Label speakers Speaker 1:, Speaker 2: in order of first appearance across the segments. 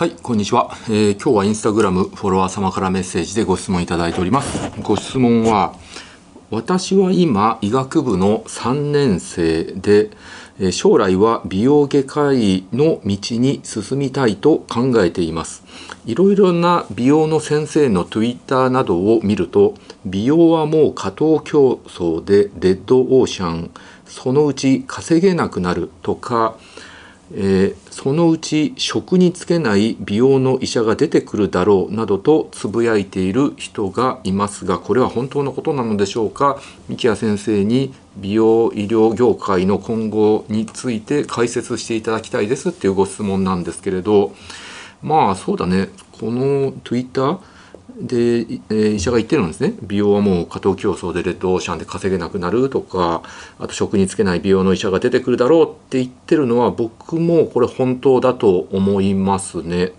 Speaker 1: はい、こんにちは、えー、今日はインスタグラムフォロワー様からメッセージでご質問いただいております。ご質問は、私は今医学部の3年生で、え将来は美容外科医の道に進みたいと考えています。いろいろな美容の先生の Twitter などを見ると、美容はもう過当競争でレッドオーシャン、そのうち稼げなくなるとか、えー、そのうち職に就けない美容の医者が出てくるだろうなどとつぶやいている人がいますがこれは本当のことなのでしょうか？三木谷先生に美容医療業界の今後について解説していただきたいですっていうご質問なんですけれど。まあそうだね。この Twitter で、えー、医者が言ってるんですね美容はもう過当競争でレッドオーシャンで稼げなくなるとかあと職に就けない美容の医者が出てくるだろうって言ってるのは僕もこれ本当だと思いますね。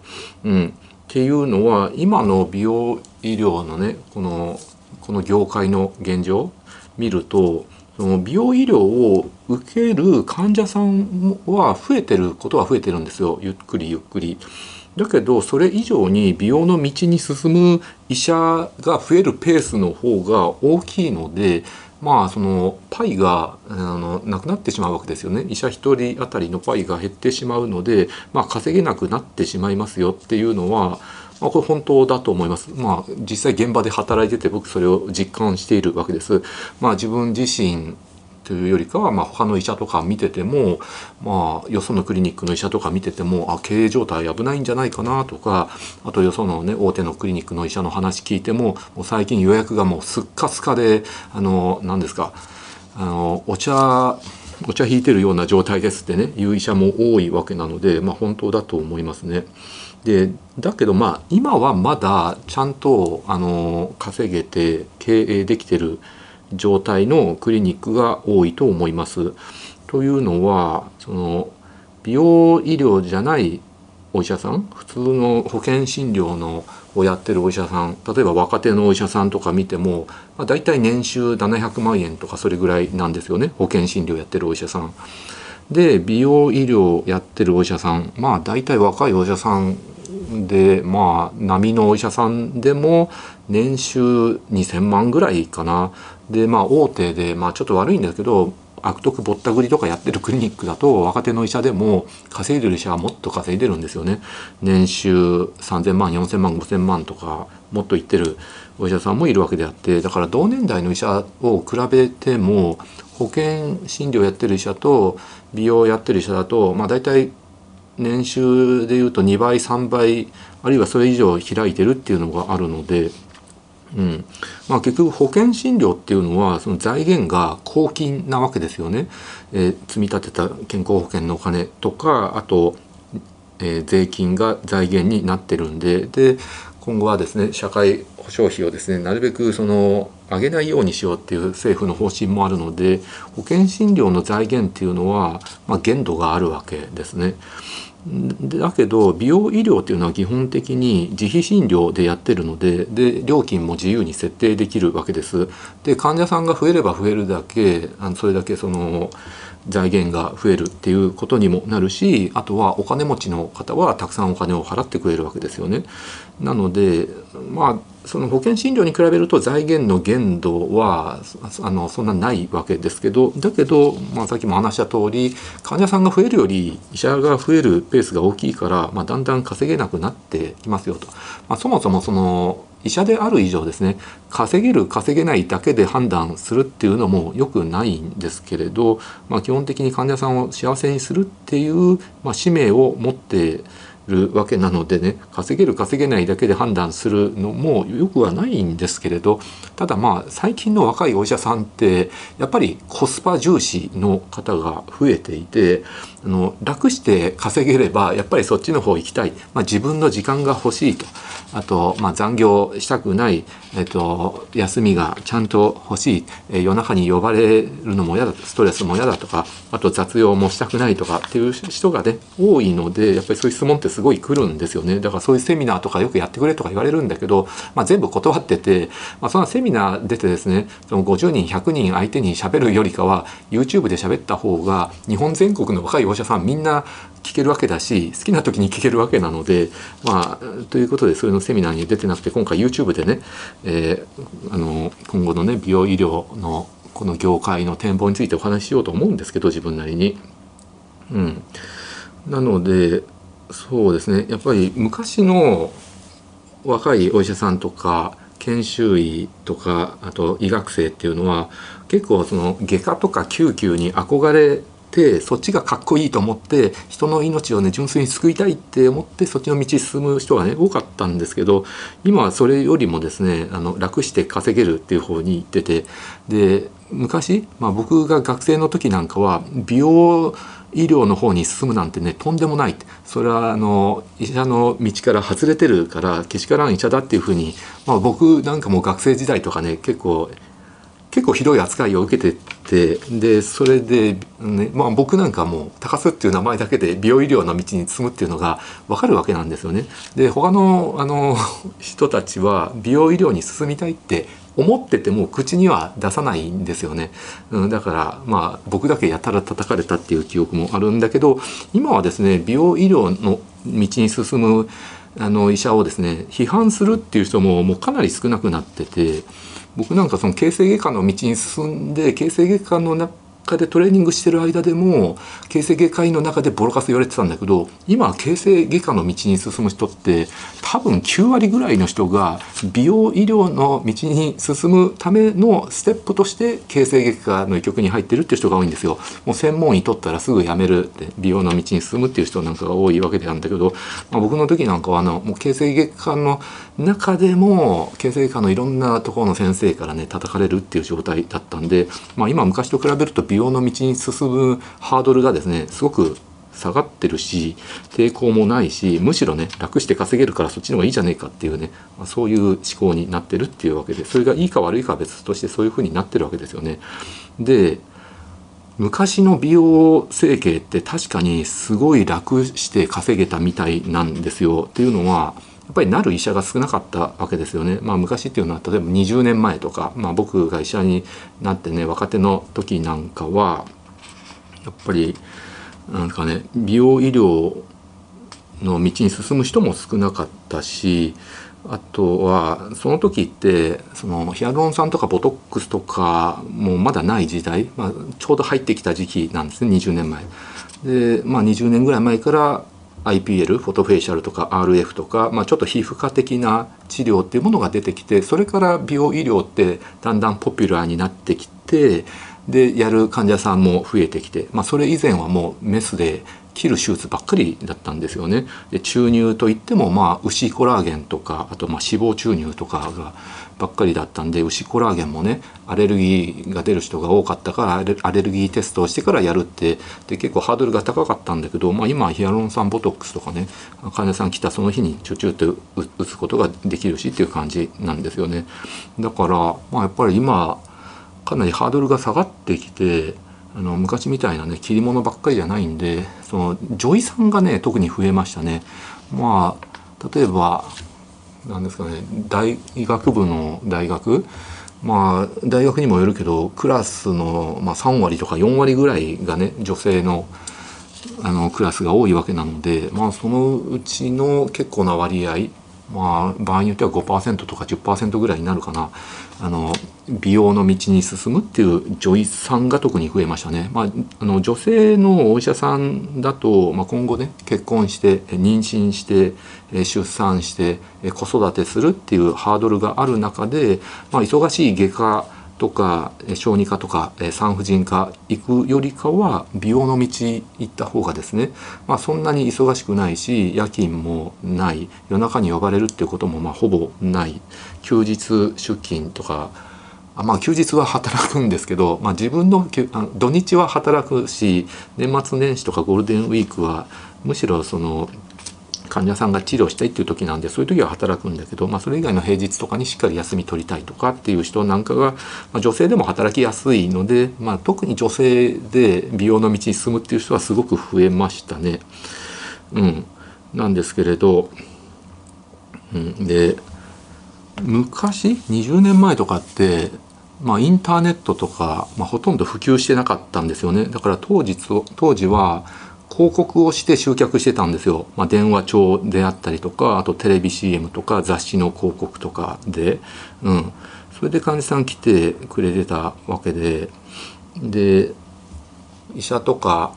Speaker 1: うん、っていうのは今の美容医療のねこのこの業界の現状見るとその美容医療を受ける患者さんは増えてることは増えてるんですよゆっくりゆっくり。だけどそれ以上に美容の道に進む医者が増えるペースの方が大きいのでまあそのパイがあのなくなってしまうわけですよね医者1人当たりのパイが減ってしまうので、まあ、稼げなくなってしまいますよっていうのは、まあ、これ本当だと思います。まあ、実際現場で働いてて僕それを実感しているわけです。まあ、自分自身というよりかは、まあ、他の医者とか見てても、まあ、よそのクリニックの医者とか見ててもあ経営状態危ないんじゃないかなとかあとよその、ね、大手のクリニックの医者の話聞いてももう最近予約がもうすっかすかであの何ですかあのお茶お茶引いてるような状態ですってねいう医者も多いわけなので、まあ、本当だと思いますね。でだけどまあ今はまだちゃんとあの稼げて経営できてる状態のクリニックが多いと思います。というのはその美容医療じゃないお医者さん普通の保険診療のをやってるお医者さん例えば若手のお医者さんとか見ても、まあ、大体年収700万円とかそれぐらいなんですよね保険診療やってるお医者さん。で美容医療やってるお医者さんまあ大体若いお医者さんでまあ波のお医者さんでも年収2,000万ぐらいかなでまあ大手で、まあ、ちょっと悪いんですけど悪徳ぼったくりとかやってるクリニックだと若手の医者でも稼いでる医者はもっと稼いでるんですよね。年収3,000万4,000万5,000万とかもっといってるお医者さんもいるわけであってだから同年代の医者を比べても保険診療やってる医者と美容やってる医者だとまあ大体年収でいうと2倍3倍あるいはそれ以上開いてるっていうのがあるのでうん。まあ、結局保険診療っていうのはその財源が公金なわけですよね、えー、積み立てた健康保険のお金とかあと、えー、税金が財源になってるんで。で今後はですね社会保障費をですねなるべくその上げないようにしようっていう政府の方針もあるので保険診療の財源っていうのは、まあ、限度があるわけですね。だけど美容医療っていうのは基本的に自費診療でやってるのでで料金も自由に設定できるわけです。で患者さんが増えれば増えるだけあのそれだけその財源が増えるっていうことにもなるしあとはお金持ちの方はたくさんお金を払ってくれるわけですよね。なのでまあその保険診療に比べると財源の限度はあのそんなないわけですけどだけど、まあ、さっきも話した通り患者さんが増えるより医者が増えるペースが大きいから、まあ、だんだん稼げなくなってきますよと。まあ、そもそもその医者である以上ですね稼げる稼げないだけで判断するっていうのもよくないんですけれど、まあ、基本的に患者さんを幸せにするっていう、まあ、使命を持ってるわけなのでね稼げる稼げないだけで判断するのもよくはないんですけれどただまあ最近の若いお医者さんってやっぱりコスパ重視の方が増えていてあの楽して稼げればやっぱりそっちの方行きたい、まあ、自分の時間が欲しいと。あと、まあ、残業したくない、えっと、休みがちゃんと欲しい、え、夜中に呼ばれるのも嫌だストレスも嫌だとか。あと雑用もしたくないとか。っていう人がね多いのでやっぱりそういう質問ってすごい来るんですよね。だからそういうセミナーとかよくやってくれとか言われるんだけど、まあ、全部断ってて、まあ、そのセミナー出てですねその50人100人相手に喋るよりかは YouTube で喋った方が日本全国の若いお医者さんみんな聞けるわけだし好きな時に聞けるわけなのでまあということでそれのセミナーに出てなくて今回 YouTube でね、えー、あの今後のね美容医療のこの業界の展望についてお話ししようと思うんですけど自分なりに。うん、なのでそうですねやっぱり昔の若いお医者さんとか研修医とかあと医学生っていうのは結構その外科とか救急に憧れてそっちがかっこいいと思って人の命をね純粋に救いたいって思ってそっちの道進む人がね多かったんですけど今はそれよりもですねあの楽して稼げるっていう方に行っててで昔、まあ、僕が学生の時なんかは美容医療の方に進むなんてねとんでもないそれはあの医者の道から外れてるからけしからん医者だっていうふうに、まあ、僕なんかも学生時代とかね結構結構ひどい扱いを受けててでそれで、ねまあ、僕なんかも高須っていう名前だけで美容医療の道に進むっていうのが分かるわけなんですよね。で他のあの人たちは美容医療に進みたいって思ってても口には出さないんですよね、うん、だからまあ僕だけやたら叩かれたっていう記憶もあるんだけど今はですね美容医療の道に進むあの医者をですね批判するっていう人ももうかなり少なくなってて僕なんかその形成外科の道に進んで形成外科の科でトレーニングしてる間でも形成外科医の中でボロカス言われてたんだけど今形成外科の道に進む人って多分9割ぐらいの人が美容医療の道に進むためのステップとして形成外科の医局に入ってるっていう人が多いんですよ。もう専門医取ったらすぐ辞めるって美容の道に進むっていう人なんかが多いわけなんだけど、まあ、僕の時なんかはあのもう形成外科の中でも形成外科のいろんなところの先生からね叩かれるっていう状態だったんで、まあ、今昔と比べると美容の道に進むハードルがですねすごく下がってるし抵抗もないしむしろね楽して稼げるからそっちの方がいいじゃねえかっていうね、ま、そういう思考になってるっていうわけでそれがいいか悪いかは別としてそういうふうになってるわけですよね。で昔の美容整形って確かにすごい楽して稼げたみたいなんですよ。っていうのはっぱりなる医者が少なかったわけですよね。まあ、昔っていうのは例えば20年前とか、まあ、僕が医者になってね若手の時なんかはやっぱりなんかね美容医療の道に進む人も少なかったしあとはその時ってそのヒアルロン酸とかボトックスとかもまだない時代、まあ、ちょうど入ってきた時期なんですね20年前。でまあ20年ぐらい前から IPL フォトフェイシャルとか RF とか、まあ、ちょっと皮膚科的な治療っていうものが出てきてそれから美容医療ってだんだんポピュラーになってきてでやる患者さんも増えてきて、まあ、それ以前はもうメスで切る手術ばっかりだったんですよね。で注入といってもまあ牛コラーゲンとかあとまあ脂肪注入とかがばっかりだったんで牛コラーゲンもねアレルギーが出る人が多かったからアレルギーテストをしてからやるってで結構ハードルが高かったんだけど、まあ、今ヒアルロン酸ボトックスとかね患者さん来たその日にちょちょって打つことができるしっていう感じなんですよね。だから、まあ、やっぱり今かなりハードルが下がってきてあの昔みたいなね切り物ばっかりじゃないんでその女医さんがね特に増えましたね。まあ例えばなんですかね大学部の大学？まあ大学にもよるけどクラスの、まあ、3割とか4割ぐらいがね女性のあのクラスが多いわけなので、まあ、そのうちの結構な割合まあ場合によっては5%とか10%ぐらいになるかなあの美容の道に進むっていう女医さんが特に増えましたね。まあ、あの女性のお医者さんだと、まあ、今後ね結婚して妊娠して出産して子育てするっていうハードルがある中で、まあ、忙しい外科とか小児科とか産婦人科行くよりかは美容の道行った方がですね、まあ、そんなに忙しくないし夜勤もない夜中に呼ばれるっていうこともまあほぼない。休日出勤とかあまあ休日は働くんですけど、まあ、自分の土日は働くし年末年始とかゴールデンウィークはむしろその患者さんが治療したいっていう時なんでそういう時は働くんだけど、まあ、それ以外の平日とかにしっかり休み取りたいとかっていう人なんかが、まあ、女性でも働きやすいので、まあ、特に女性で美容の道に進むっていう人はすごく増えましたね。うん。なんですけれど、うん、で昔20年前とかってまあ、インターネットとか、まあ、ほとんど普及してなかったんですよね。だから当時当時は広告をして集客してたんですよ、まあ、電話帳であったりとかあとテレビ CM とか雑誌の広告とかで、うん、それで患者さん来てくれてたわけで。で医者とか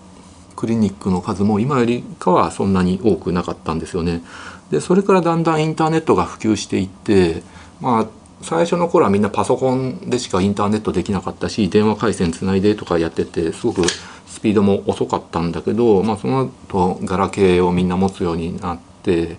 Speaker 1: クリニックの数も今よりかはそんなに多くなかったんですよね。でそれからだんだんインターネットが普及していってまあ最初の頃はみんなパソコンでしかインターネットできなかったし電話回線つないでとかやっててすごくピードも遅かったんだけど、まあ、その後ガラケーをみんな持つようになって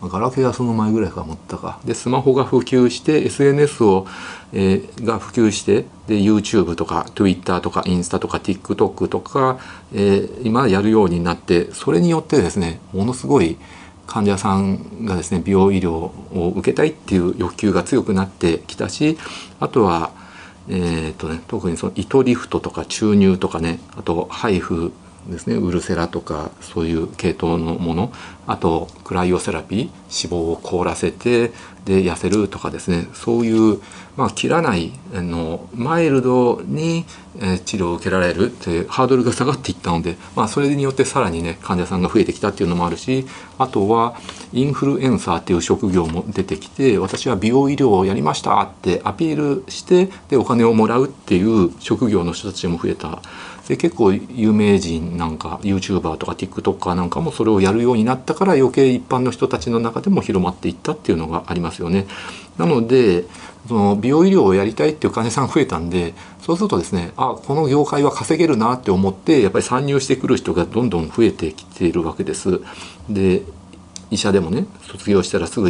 Speaker 1: ガラケーはその前ぐらいから持ったか。でスマホが普及して SNS を、えー、が普及してで YouTube とか Twitter とかインスタとか TikTok とか、えー、今やるようになってそれによってですねものすごい患者さんがですね美容医療を受けたいっていう欲求が強くなってきたしあとは、えーとね、特にその糸リフトとか注入とかねあと配布ですねウルセラとかそういう系統のものあとクライオセラピー脂肪を凍らせてで痩せるとかですねそういう、まあ、切らないあのマイルドに、え治療を受けられるっていうハードルが下がっていったので、まあ、それによってさらにね患者さんが増えてきたっていうのもあるしあとはインフルエンサーっていう職業も出てきて私は美容医療をやりましたってアピールしてでお金をもらうっていう職業の人たちも増えた。で結構有名人なんか YouTuber とか TikToker なんかもそれをやるようになったから余計一般の人たちの中でも広まっていったっていうのがありますよね。なのでその美容医療をやりたいっていう患者さん増えたんでそうするとですねあこの業界は稼げるなって思ってやっぱり参入してくる人がどんどん増えてきているわけです。で医者でもね卒業したらすぐ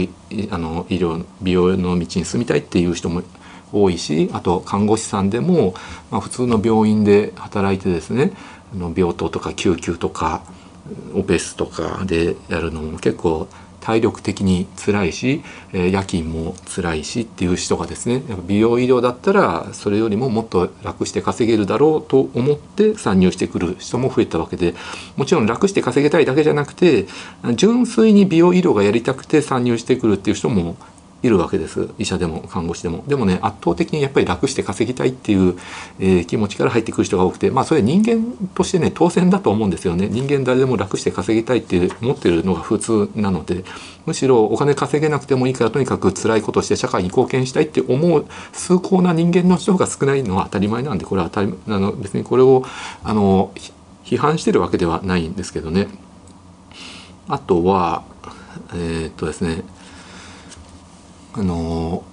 Speaker 1: あの医療美容の道に進みたいっていう人も多いしあと看護師さんでも、まあ、普通の病院で働いてですねあの病棟とか救急とかオペスとかでやるのも結構体力的に辛いし、え、夜勤も辛いしっていう人がですねやっぱ美容医療だったらそれよりももっと楽して稼げるだろうと思って参入してくる人も増えたわけでもちろん楽して稼げたいだけじゃなくて純粋に美容医療がやりたくて参入してくるっていう人もいるわけです。医者でも看護師でも。でもね圧倒的にやっぱり楽して稼ぎたいっていう、えー、気持ちから入ってくる人が多くて。まあそれ人間としてね当然だと思うんですよね。人間誰でも楽して稼ぎたいって思ってるのが普通なので。むしろお金稼げなくてもいいからとにかく辛いことして社会に貢献したいって思う崇高な人間の人が少ないのは当たり前なんでこれは当たりあの別にこれをあの批判してるわけではないんですけどね。あとはえー、っとですねあの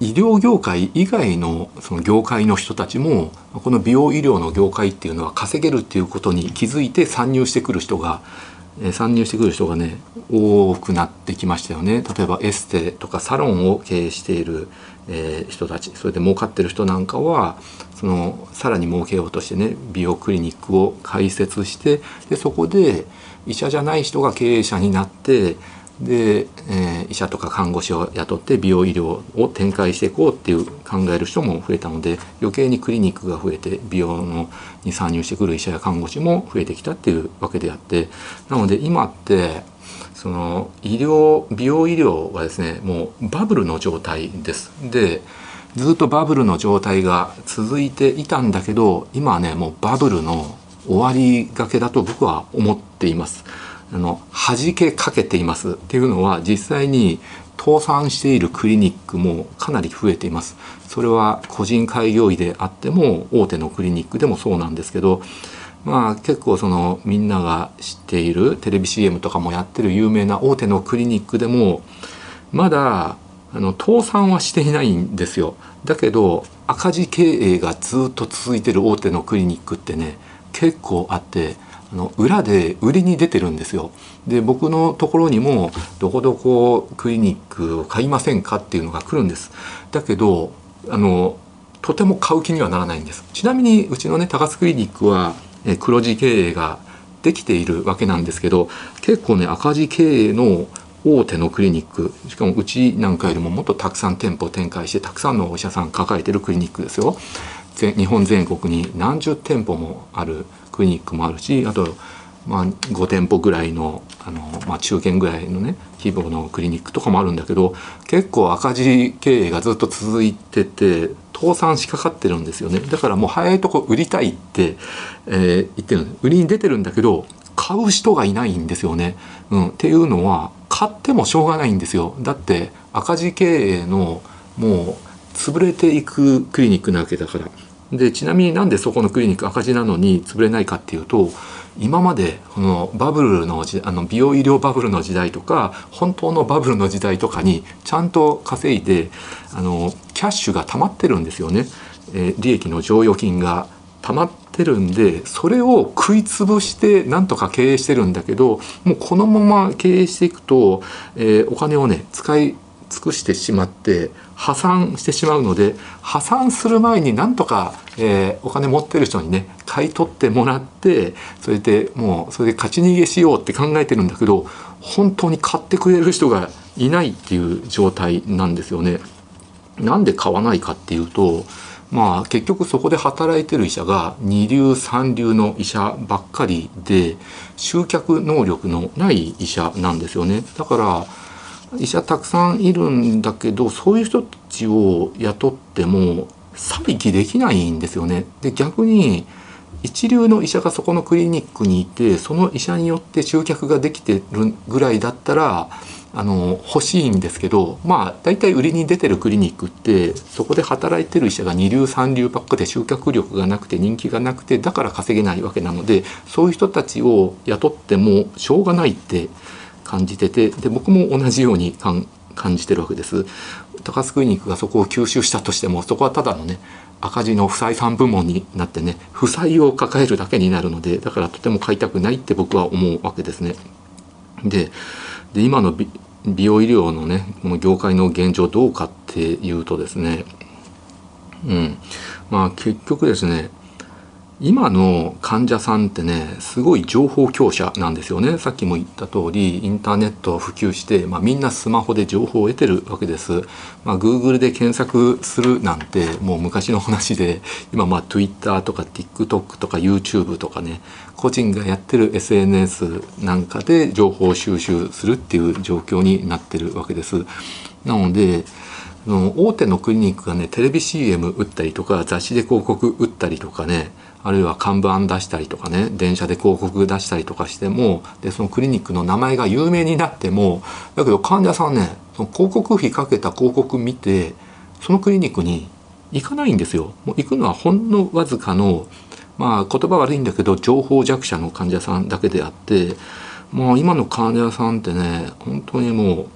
Speaker 1: 医療業界以外のその業界の人たちもこの美容医療の業界っていうのは稼げるっていうことに気づいて参入してくる人が参入してくる人がね多くなってきましたよね。例えばエステとかサロンを経営している、えー、人たちそれで儲かってる人なんかはそのさらに儲けようとしてね美容クリニックを開設してでそこで医者じゃない人が経営者になってで、えー、医者とか看護師を雇って美容医療を展開していこうっていう考える人も増えたので余計にクリニックが増えて美容のに参入してくる医者や看護師も増えてきたっていうわけであってなので今ってその医療美容医療はですねもうバブルの状態です。でずっとバブルの状態が続いていたんだけど今はねもうバブルの終わりがけだと僕は思っています。あの弾けかけていますっていうのは実際に倒産しているクリニックもかなり増えています。それは個人開業医であっても大手のクリニックでもそうなんですけどまあ結構そのみんなが知っているテレビ CM とかもやってる有名な大手のクリニックでもまだあの倒産はしていないんですよ。だけど赤字経営がずっと続いてる大手のクリニックってね結構あっての裏で売りに出てるんですよ。で僕のところにもどこどこクリニックを買いませんかっていうのが来るんです。だけどあのとても買う気にはならないんです。ちなみにうちのね高津クリニックはえ黒字経営ができているわけなんですけど結構ね赤字経営の大手のクリニックしかもうちなんかよりももっとたくさん店舗展開してたくさんのお医者さん抱えてるクリニックですよ。日本全国に何十店舗もあるクリニックもあるしあとまあ、5店舗ぐらいのあの、まあ、中堅ぐらいのね規模のクリニックとかもあるんだけど結構赤字経営がずっと続いてて倒産しかかってるんですよねだからもう早いとこ売りたいって、えー、言ってる売りに出てるんだけど買う人がいないんですよね。うん、っていうのは買ってもしょうがないんですよ。だって赤字経営のもう潰れていくクリニックなわけだから。でちなみになんでそこのクリニック赤字なのに潰れないかっていうと今までこのバブルのあの美容医療バブルの時代とか本当のバブルの時代とかにちゃんと稼いであのキャッシュが溜まってるんですよね、えー、利益の剰余金が溜まってるんでそれを食い潰してなんとか経営してるんだけどもうこのまま経営していくと、えー、お金をね使い尽くしてしまって破産してしまうので破産する前になんとか、えー、お金持ってる人にね買い取ってもらってそれでもうそれで勝ち逃げしようって考えてるんだけど本当に買ってくれる人がいないっていう状態なんですよね。なんで買わないかっていうとまあ結局そこで働いてる医者が二流三流の医者ばっかりで集客能力のない医者なんですよね。だから医者たくさんいるんだけどそういう人たちを雇っても再起できないんですよね。で逆に一流の医者がそこのクリニックにいてその医者によって集客ができてるぐらいだったらあの欲しいんですけどまあ大体売りに出てるクリニックってそこで働いてる医者が二流三流ばっかで集客力がなくて人気がなくてだから稼げないわけなのでそういう人たちを雇ってもしょうがないって感じててで僕も同じように感じてるわけです。高須クリニックがそこを吸収したとしてもそこはただのね赤字の負債3部門になってね負債を抱えるだけになるのでだからとても買いたくないって僕は思うわけですね。でで今の美容医療のねこの業界の現状どうかっていうとですねうんまあ結局ですね今の患者さんってねすごい情報強者なんですよね。さっきも言った通りインターネットを普及して、まあ、みんなスマホで情報を得てるわけです、まあ、Google で検索するなんてもう昔の話で今まあ Twitter とか TikTok とか YouTube とかね個人がやってる SNS なんかで情報収集するっていう状況になってるわけです。なので大手のクリニックがねテレビ CM 打ったりとか雑誌で広告打ったりとかねあるいは看板出したりとかね電車で広告出したりとかしてもでそのクリニックの名前が有名になってもだけど患者さんねその広告費かけた広告見てそのクリニックに行かないんですよ。もう行くのはほんのわずかのまあ言葉悪いんだけど情報弱者の患者さんだけであってもう今の患者さんってね本当にもう、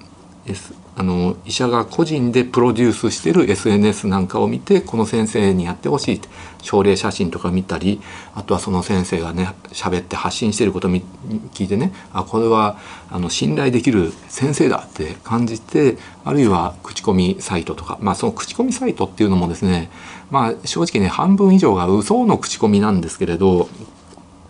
Speaker 1: S、あの医者が個人でプロデュースしてる SNS なんかを見てこの先生にやってほしいって症例写真とか見たりあとはその先生がね喋って発信してることを聞いてねあこれはあの信頼できる先生だって感じてあるいは口コミサイトとかまあその口コミサイトっていうのもですねまあ正直ね半分以上が嘘の口コミなんですけれど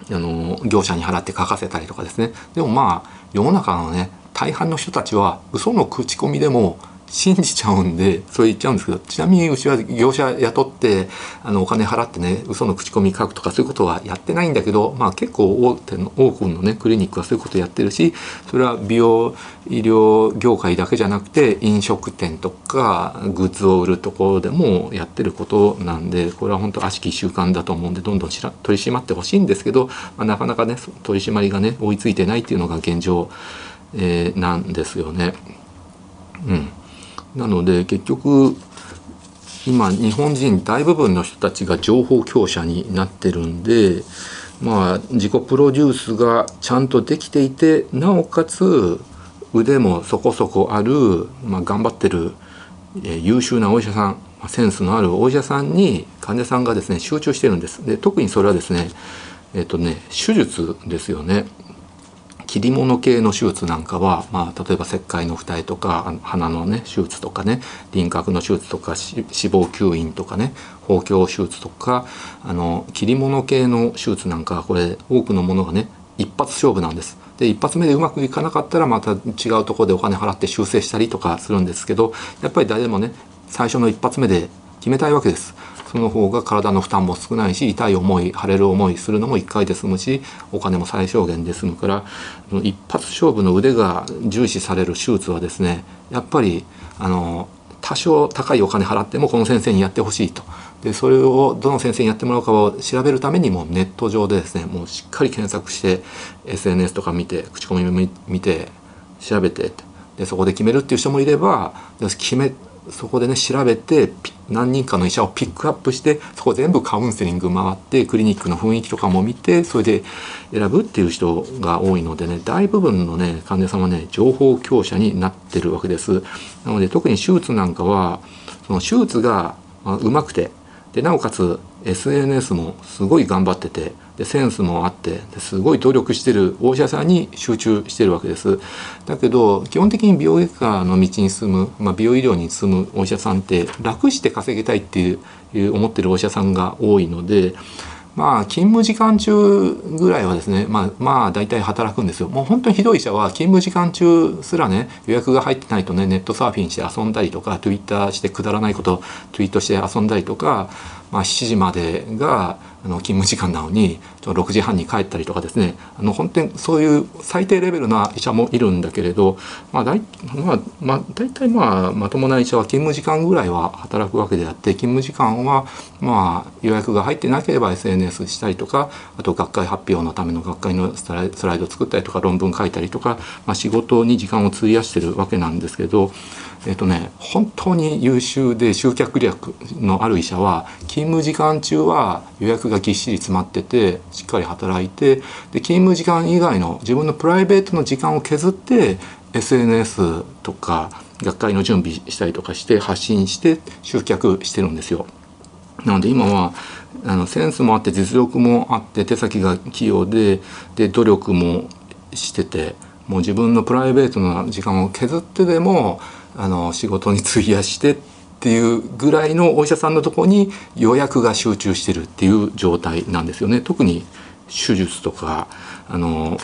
Speaker 1: あの業者に払って書かせたりとかですね。でもまあ世の中のね大半の人たちは嘘の口コミでも信じちゃうんでそれ言っちゃうんですけどちなみにうちは業者雇ってあのお金払ってね嘘の口コミ書くとかそういうことはやってないんだけど、まあ、結構大手の多くのねクリニックはそういうことやってるしそれは美容医療業界だけじゃなくて飲食店とかグッズを売るところでもやってることなんでこれは本当悪しき習慣だと思うんでどんどん取り締まってほしいんですけど、まあ、なかなかね取り締まりがね追いついてないっていうのが現状ですえー、なんですよね。うん、なので結局今日本人大部分の人たちが情報強者になってるんでまあ自己プロデュースがちゃんとできていてなおかつ腕もそこそこある、まあ、頑張ってる、えー、優秀なお医者さんセンスのあるお医者さんに患者さんがですね集中してるんです。で特にそれはですねえっ、ー、とね手術ですよね。切り物系の手術なんかは、まあ、例えば切開の二重とか鼻のね手術とかね輪郭の手術とか脂肪吸引とかね包協手術とかあの切り物系の手術なんかはこれ多くのものがね一発勝負なんです。で一発目でうまくいかなかったらまた違うところでお金払って修正したりとかするんですけどやっぱり誰でもね最初の一発目で決めたいわけです。その方が体の負担も少ないし痛い思い腫れる思いするのも1回で済むしお金も最小限で済むから一発勝負の腕が重視される手術はですねやっぱりあの多少高いお金払ってもこの先生にやってほしいと。でそれをどの先生にやってもらうかを調べるためにもネット上でですねもうしっかり検索して SNS とか見て口コミ見て調べてでそこで決めるっていう人もいれば決めそこでね調べて何人かの医者をピックアップしてそこ全部カウンセリング回ってクリニックの雰囲気とかも見てそれで選ぶっていう人が多いのでね大部分のね患者さんはね情報強者になってるわけです。なので特に手術なんかはその手術がうまくてでなおかつ SNS もすごい頑張っててでセンスもあってすごい努力してるお医者さんに集中してるわけです。だけど基本的に美容外科の道に進む、まあ、美容医療に進むお医者さんって楽して稼ぎたいっていう思ってるお医者さんが多いのでまあ勤務時間中ぐらいはですねまあまあ大体働くんですよ。もう本当にひどい医者は勤務時間中すらね予約が入ってないとねネットサーフィンして遊んだりとか Twitter してくだらないことツイートして遊んだりとかまあ、7時までがあの勤務時間なのに6時半に帰ったりとかですね。あの本当にそういう最低レベルな医者もいるんだけれど、まあ大まあまあ、大体まあまともな医者は勤務時間ぐらいは働くわけであって勤務時間はまあ予約が入ってなければ SNS したりとかあと学会発表のための学会のスライド作ったりとか論文書いたりとか、まあ、仕事に時間を費やしてるわけなんですけどえっとね、本当に優秀で集客力のある医者は勤務時間中は予約がぎっしり詰まっててしっかり働いてで勤務時間以外の自分のプライベートの時間を削って SNS とか学会の準備したりとかして発信して集客してるんですよ。なので今はあのセンスもあって実力もあって手先が器用でで努力もしててもう自分のプライベートな時間を削ってでもあの仕事に費やしてっていうぐらいのお医者さんのとこに予約が集中してるっていう状態なんですよね。特に手術とかあの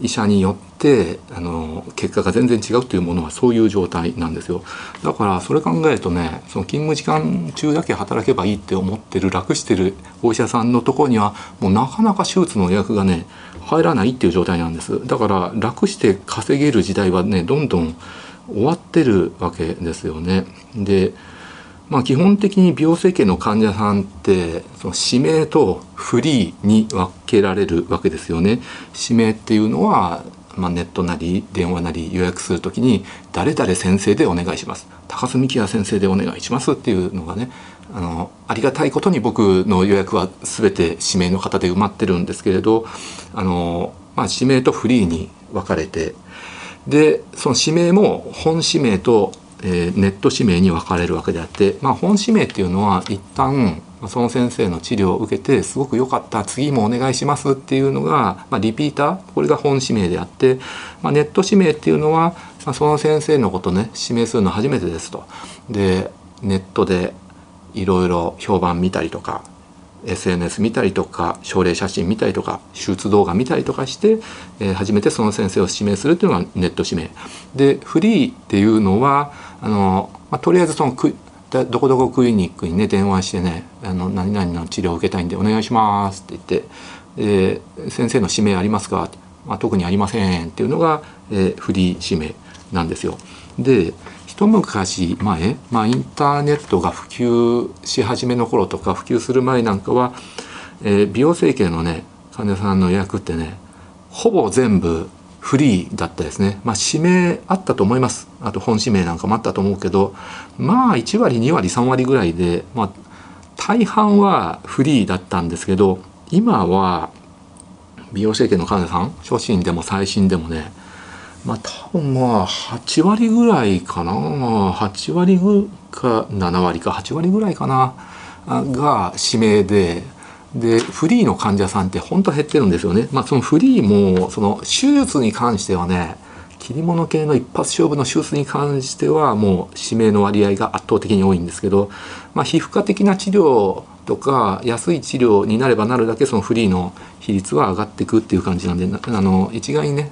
Speaker 1: 医者によってあの結果が全然違うというものはそういう状態なんですよだからそれ考えるとねその勤務時間中だけ働けばいいって思ってる楽してるお医者さんのとこにはもうなかなか手術の予約がね入らないっていう状態なんですだから楽して稼げる時代はねどんどん終わってるわけですよね。でまあ、基本的に病整形の患者さんってその指名とフリーに分けられるわけですよね。指名っていうのは、まあ、ネットなり電話なり予約する時に「誰々先生でお願いします」「高須幹也先生でお願いします」っていうのがねあのありがたいことに僕の予約は全て指名の方で埋まってるんですけれどあの、まあ、指名とフリーに分かれてでその指名も本指名と、えー、ネット指名に分かれるわけであって、まあ、本指名っていうのは一旦その先生の治療を受けてすごく良かった次もお願いしますっていうのが、まあ、リピーターこれが本指名であって、まあ、ネット指名っていうのは、まあ、その先生のことね指名するの初めてですと。でネットでいろいろ評判見たりとか SNS 見たりとか症例写真見たりとか手術動画見たりとかして、えー、初めてその先生を指名するっていうのがネット指名でフリーっていうのはあの、まあ、とりあえずそのくどこどこクリニックにね電話してね「あの何々の治療を受けたいんでお願いします」って言って「えー、先生の指名ありますか?」まあ、特にありませんっていうのが、えー、フリー指名なんですよ。で一昔前、まあ、インターネットが普及し始めの頃とか普及する前なんかは、えー、美容整形のね患者さんの予約ってねほぼ全部フリーだったですね。まあ指名あったと思います。あと本指名なんかもあったと思うけど、まあ1割2割3割ぐらいで、まあ大半はフリーだったんですけど、今は美容整形の患者さん、初心でも最新でもね、まあ多分まあ8割ぐらいかな。8割か7割か8割ぐらいかな。が指名で。でフリーの患者さんって本当減ってるんですよね。まあそのフリーもその手術に関してはね切り物系の一発勝負の手術に関してはもう指名の割合が圧倒的に多いんですけど、まあ、皮膚科的な治療とか安い治療になればなるだけそのフリーの比率は上がっていくっていう感じなんであの一概にね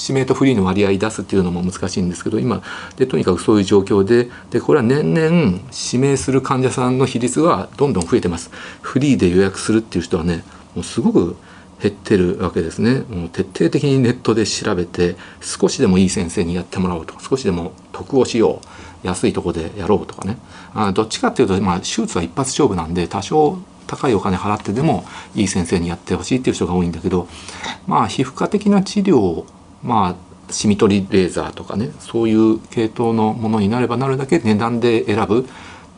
Speaker 1: 指名とフリーの割合出すっていうのも難しいんですけど今でとにかくそういう状況ででこれは年々指名する患者さんの比率はどんどん増えてます。フリーで予約するっていう人はねもうすごく減ってるわけですね。もう徹底的にネットで調べて少しでもいい先生にやってもらおうとか少しでも得をしよう安いとこでやろうとかね。あどっちかっていうと、まあ、手術は一発勝負なんで多少高いお金払ってでもいい先生にやってほしいっていう人が多いんだけどまあ皮膚科的な治療まあシミ取りレーザーとかねそういう系統のものになればなるだけ値段で選ぶっ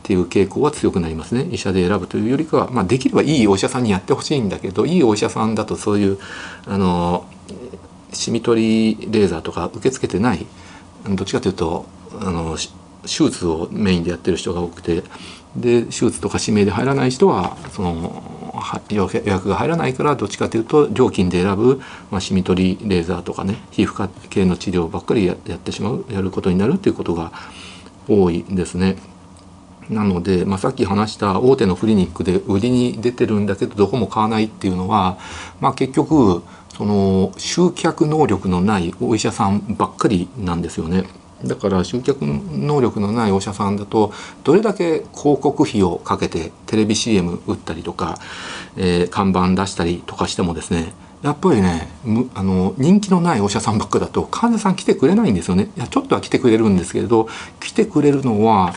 Speaker 1: ていう傾向は強くなりますね。医者で選ぶというよりかは、まあ、できればいいお医者さんにやってほしいんだけどいいお医者さんだとそういうあのシミ取りレーザーとか受け付けてないどっちかというとあの手術をメインでやってる人が多くてで手術とか指名で入らない人はその予約が入らないからどっちかというと料金で選ぶ、まあ、シミ取りレーザーとかね皮膚科系の治療ばっかりやってしまうやることになるっていうことが多いですね。なので、まあ、さっき話した大手のクリニックで売りに出てるんだけどどこも買わないっていうのは、まあ、結局その集客能力のないお医者さんばっかりなんですよね。だから集客能力のないお医者さんだとどれだけ広告費をかけてテレビ CM 打ったりとか、えー、看板出したりとかしてもですねやっぱりねあの人気のないお医者さんばっかだと患者さん来てくれないんですよねいやちょっとは来てくれるんですけれど来てくれるのは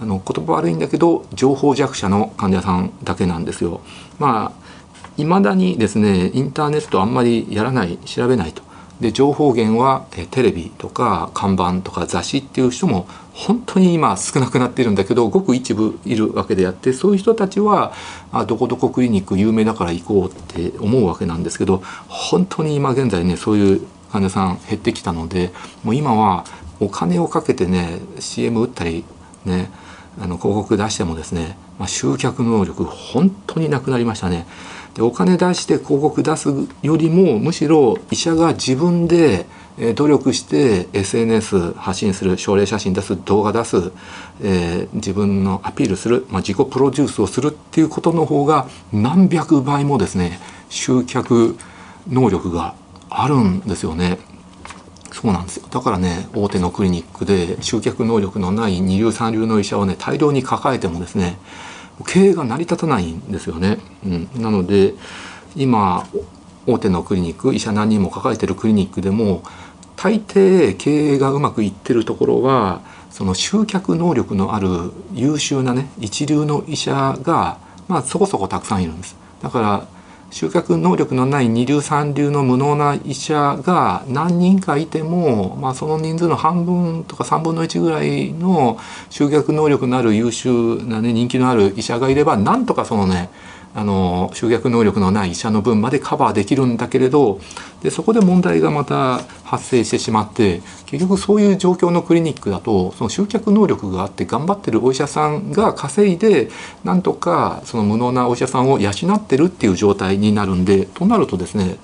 Speaker 1: あの言葉悪いんだけど情報弱者の患者さんだけなんですよ。まあ未だにですねインターネットあんまりやらない調べないとで情報源はえテレビとか看板とか雑誌っていう人も本当に今少なくなってるんだけどごく一部いるわけであってそういう人たちはあどこどこクリニック有名だから行こうって思うわけなんですけど本当に今現在ねそういう患者さん減ってきたのでもう今はお金をかけてね CM 打ったりねあの広告出してもですね、まあ、集客能力本当になくなりましたね。でお金出して広告出すよりもむしろ医者が自分で努力して SNS 発信する症例写真出す動画出す、えー、自分のアピールする、まあ、自己プロデュースをするっていうことの方が何百倍もですね集客能力があるんですよね。そうなんですよだからね大手のクリニックで集客能力のない二流三流の医者をね大量に抱えてもですね経営が成り立たないんですよね。うん、なので今大手のクリニック医者何人も抱えてるクリニックでも大抵経営がうまくいってるところはその集客能力のある優秀なね一流の医者がまあそこそこたくさんいるんです。だから集客能力のない二流三流の無能な医者が何人かいても、まあ、その人数の半分とか3分の1ぐらいの集客能力のある優秀な、ね、人気のある医者がいればなんとかそのねあの集客能力のない医者の分までカバーできるんだけれどでそこで問題がまた発生してしまって結局そういう状況のクリニックだとその集客能力があって頑張ってるお医者さんが稼いでなんとかその無能なお医者さんを養ってるっていう状態になるんでとなるとですね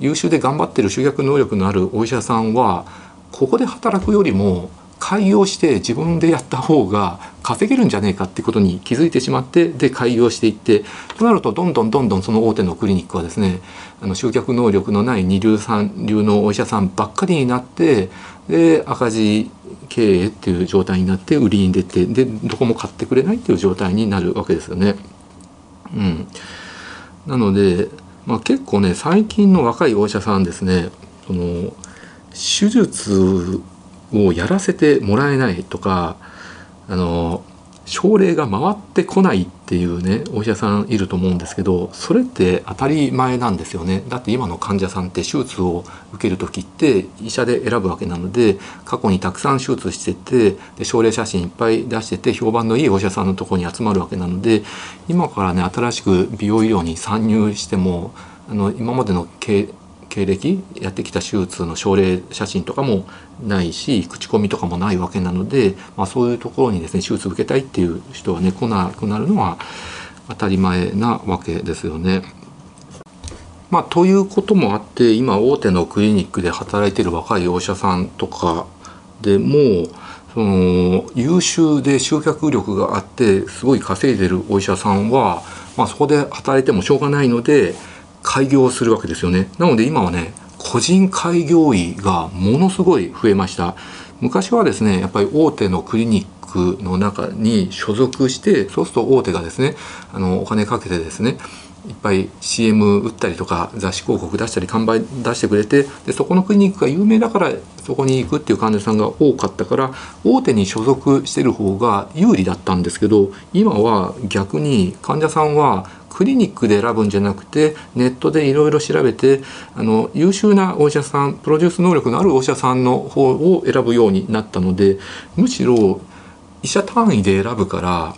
Speaker 1: 優秀で頑張ってる集客能力のあるお医者さんはここで働くよりも開業して自分でやった方が稼げるんじゃねえかってことに気づいてしまってで開業していってとなるとどんどんどんどんその大手のクリニックはですねあの集客能力のない二流三流のお医者さんばっかりになってで赤字経営っていう状態になって売りに出てでどこも買ってくれないっていう状態になるわけですよね。うん、なので、まあ、結構ね最近の若いお医者さんですねその手術をやらせてもらえないとかあの症例が回ってこないっていうねお医者さんいると思うんですけどそれって当たり前なんですよね。だって今の患者さんって手術を受ける時って医者で選ぶわけなので過去にたくさん手術しててで症例写真いっぱい出してて評判のいいお医者さんのとこに集まるわけなので今からね新しく美容医療に参入してもあの今までの経経歴やってきた手術の症例写真とかもないし口コミとかもないわけなので、まあ、そういうところにですね手術受けたいっていう人はね来なくなるのは当たり前なわけですよね。まあ、ということもあって今大手のクリニックで働いてる若いお医者さんとかでもその優秀で集客力があってすごい稼いでるお医者さんは、まあ、そこで働いてもしょうがないので開業するわけですよね。なので今はね個人開業医がものすごい増えました。昔はですねやっぱり大手のクリニックの中に所属してそうすると大手がですねあのお金かけてですねいっぱい CM 打ったりとか雑誌広告出したり看板出してくれてでそこのクリニックが有名だからそこに行くっていう患者さんが多かったから大手に所属してる方が有利だったんですけど今は逆に患者さんはクリニックで選ぶんじゃなくてネットでいろいろ調べてあの優秀なお医者さんプロデュース能力のあるお医者さんの方を選ぶようになったのでむしろ医者単位で選ぶから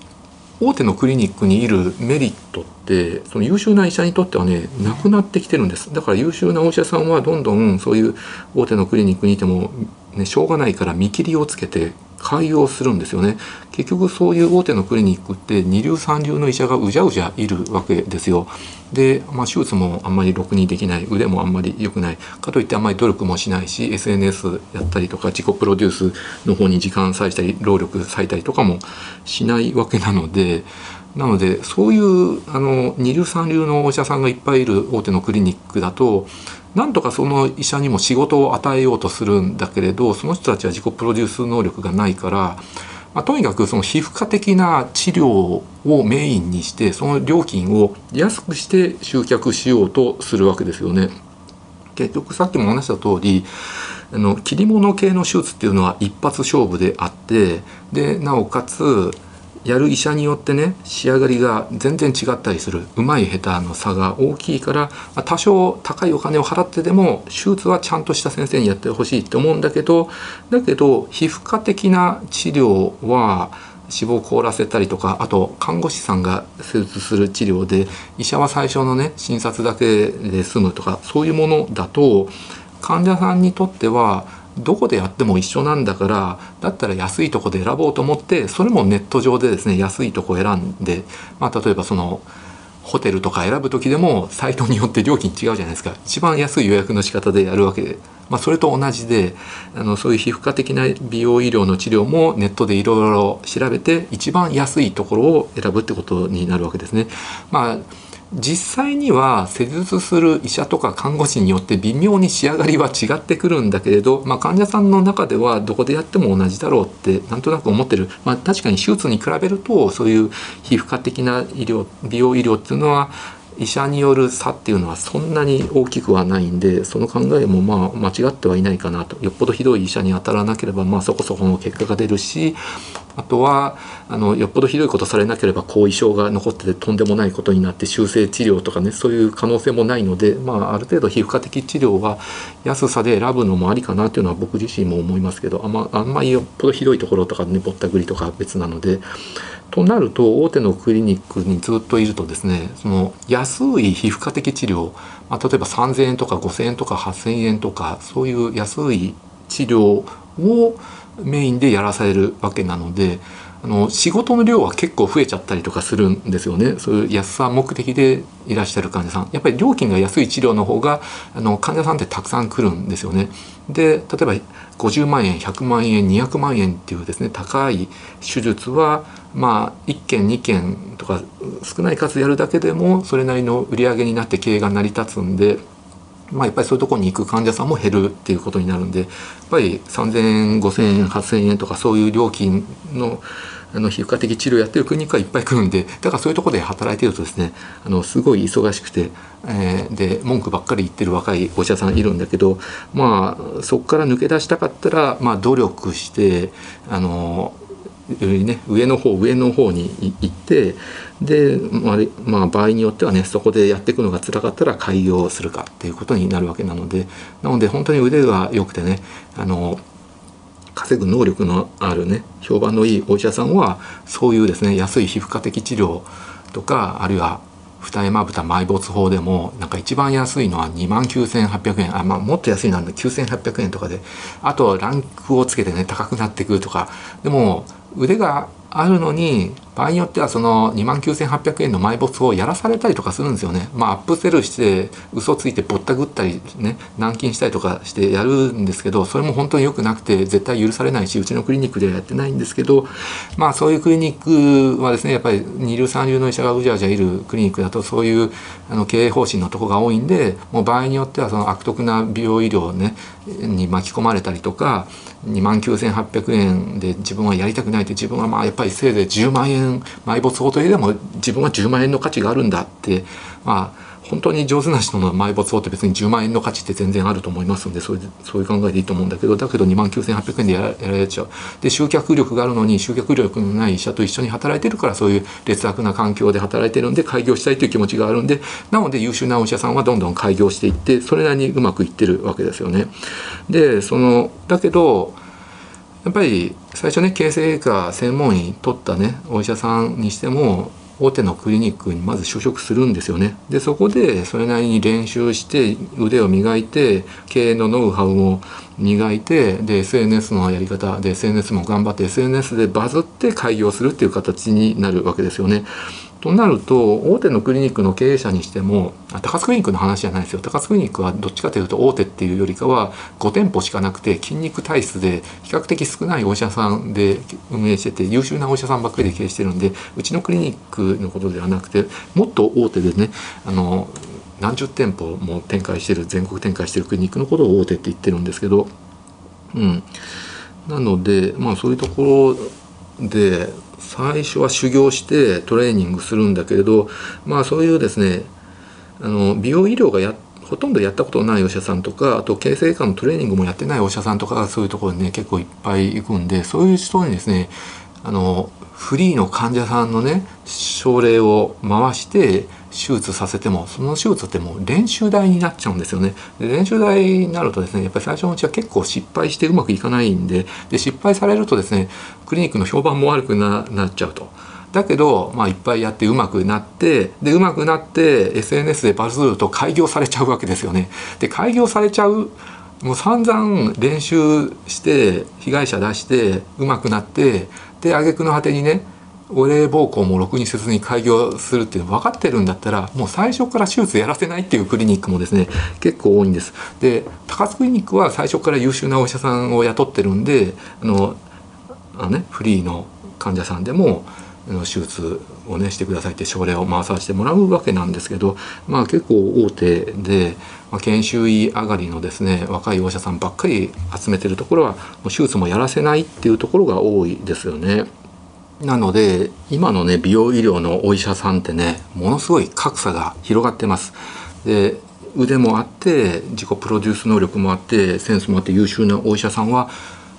Speaker 1: 大手のクリニックにいるメリットってその優秀な医者にとってはねなくなってきてるんです。だから優秀なお医者さんはどんどんそういう大手のクリニックにいても、ね、しょうがないから見切りをつけて開業するんですよね。結局そういう大手のクリニックって二流三流の医者がうじゃうじゃいるわけですよ。で、まあ、手術もあんまりろくにできない腕もあんまり良くない。かといってあんまり努力もしないし SNS やったりとか自己プロデュースの方に時間割いたり労力割いたりとかもしないわけなのでなのでそういうあの二流三流のお医者さんがいっぱいいる大手のクリニックだとなんとかその医者にも仕事を与えようとするんだけれどその人たちは自己プロデュース能力がないから、まあ、とにかくその皮膚科的な治療をメインにしてその料金を安くして集客しようとするわけですよね。結局さっきも話した通りあの切り物系の手術っていうのは一発勝負であってでなおかつやる医者によってね仕上がりが全然違ったりする。うまい下手の差が大きいから多少高いお金を払ってでも手術はちゃんとした先生にやってほしいって思うんだけどだけど皮膚科的な治療は脂肪を凍らせたりとかあと看護師さんが施術する治療で医者は最初のね診察だけで済むとかそういうものだと患者さんにとってはどこでやっても一緒なんだからだったら安いとこで選ぼうと思ってそれもネット上でですね安いとこ選んで、まあ、例えばそのホテルとか選ぶ時でもサイトによって料金違うじゃないですか一番安い予約の仕方でやるわけで、まあ、それと同じであのそういう皮膚科的な美容医療の治療もネットでいろいろ調べて一番安いところを選ぶってことになるわけですね。まあ実際には施術する医者とか看護師によって微妙に仕上がりは違ってくるんだけれど、まあ、患者さんの中ではどこでやっても同じだろうってなんとなく思ってる、まあ、確かに手術に比べるとそういう皮膚科的な医療美容医療っていうのは医者による差っていうのはそんなに大きくはないんでその考えもまあ間違ってはいないかなと。よっぽどひどい医者に当たらなければまあそこそこの結果が出るしあとはあのよっぽどひどいことされなければ後遺症が残っててとんでもないことになって修正治療とかねそういう可能性もないので、まあ、ある程度皮膚科的治療は安さで選ぶのもありかなっていうのは僕自身も思いますけどあんまあんまりよっぽどひどいところとかねぼったくりとか別なので。となると大手のクリニックにずっといるとですねその安い皮膚科的治療、まあ、例えば3,000円とか5,000円とか8,000円とかそういう安い治療をメインでやらされるわけなのであの仕事の量は結構増えちゃったりとかするんですよね。そういう安さ目的でいらっしゃる患者さん。やっぱり料金が安い治療の方があの患者さんってたくさん来るんですよね。で例えば50万円100万円200万円っていうですね高い手術はまあ1件2件とか少ない数やるだけでもそれなりの売り上げになって経営が成り立つんでまあ、やっぱりそういうところに行く患者さんも減るっていうことになるんでやっぱり3,000円5,000円8,000円とかそういう料金のあの皮膚科的治療やってるクリニックはいっぱい来るんでだからそういうところで働いてるとですねあのすごい忙しくて、えー、で文句ばっかり言ってる若いお医者さんいるんだけどまあそこから抜け出したかったら、まあ、努力してあのね、上の方上の方に行ってで、まあ、まあ、場合によってはねそこでやっていくのが辛かったら開業するかっていうことになるわけなのでなので本当に腕が良くてねあの稼ぐ能力のあるね評判のいいお医者さんはそういうですね安い皮膚科的治療とかあるいは二重まぶた埋没法でもなんか一番安いのは2万9800円。あ、まあ、もっと安いなんで9800円とかであとランクをつけてね高くなってくるとか。でも腕があるのに場合によってはその2万9800円の埋没をやらされたりとかするんですよね。まあアップセルして嘘ついてぼったくったりね軟禁したりとかしてやるんですけどそれも本当に良くなくて絶対許されないしうちのクリニックではやってないんですけどまあそういうクリニックはですねやっぱり二流三流の医者がうじゃうじゃいるクリニックだとそういうあの経営方針のとこが多いんでもう場合によってはその悪徳な美容医療、ね、に巻き込まれたりとか2万9800円で自分はやりたくないって自分はまあやっぱりせいぜい10万円埋没法といえでも自分は10万円の価値があるんだってまあ本当に上手な人の埋没法って別に10万円の価値って全然あると思いますんでそういうそういう考えでいいと思うんだけどだけど2万9800円でやらやられちゃうで集客力があるのに集客力のない医者と一緒に働いてるからそういう劣悪な環境で働いてるんで開業したいという気持ちがあるんでなので優秀なお医者さんはどんどん開業していってそれなりにうまくいってるわけですよね。でそのだけどやっぱり最初ね形成外科専門医取ったねお医者さんにしても大手のクリニックにまず就職するんですよね。でそこでそれなりに練習して腕を磨いて経営のノウハウを磨いてで SNS のやり方で SNS も頑張って SNS でバズって開業するっていう形になるわけですよね。となると大手のクリニックの経営者にしても高津クリニックの話じゃないですよ。高津クリニックはどっちかというと大手っていうよりかは5店舗しかなくて筋肉体質で比較的少ないお医者さんで運営してて優秀なお医者さんばっかりで経営してるんでうちのクリニックのことではなくてもっと大手でねあの何十店舗も展開してる全国展開してるクリニックのことを大手って言ってるんですけどうん。なのでまあそういうところで最初は修行してトレーニングするんだけれどまあそういうですねあの美容医療がやほとんどやったことないお医者さんとかあと形成外科のトレーニングもやってないお医者さんとかがそういうところにね結構いっぱい行くんでそういう人にですねあのフリーの患者さんのね症例を回して手術させてもその手術ってもう練習台になっちゃうんですよねで練習台になるとですねやっぱり最初のうちは結構失敗してうまくいかないんでで失敗されるとですねクリニックの評判も悪くなっちゃうと。だけど、まあ、いっぱいやってうまくなってでうまくなって SNS でバズると開業されちゃうわけですよね。で開業されちゃうもう散々練習して被害者出してうまくなってで挙句の果てにねお礼暴行もろくにせずに開業するっていうの分かってるんだったらもう最初から手術やらせないっていうクリニックもですね結構多いんです。で高津クリニックは最初から優秀なお医者さんを雇ってるんであのあの、ね、フリーの患者さんでも手術をねしてくださいって症例を回させてもらうわけなんですけどまあ結構大手で、まあ、研修医上がりのですね若いお医者さんばっかり集めてるところはもう手術もやらせないっていうところが多いですよね。なので今のね美容医療のお医者さんってねものすごい格差が広がってます。で腕もあって自己プロデュース能力もあってセンスもあって優秀なお医者さんは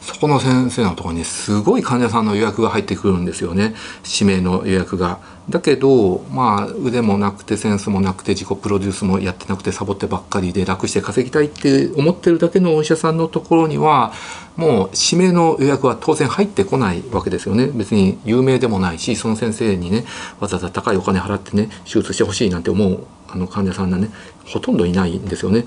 Speaker 1: そこの先生のところにすごい患者さんの予約が入ってくるんですよね指名の予約が。だけどまあ腕もなくてセンスもなくて自己プロデュースもやってなくてサボってばっかりで楽して稼ぎたいって思ってるだけのお医者さんのところにはもう指名の予約は当然入ってこないわけですよね別に有名でもないしその先生にねわざわざ高いお金払ってね手術してほしいなんて思うあの患者さんがねほとんどいないんですよね。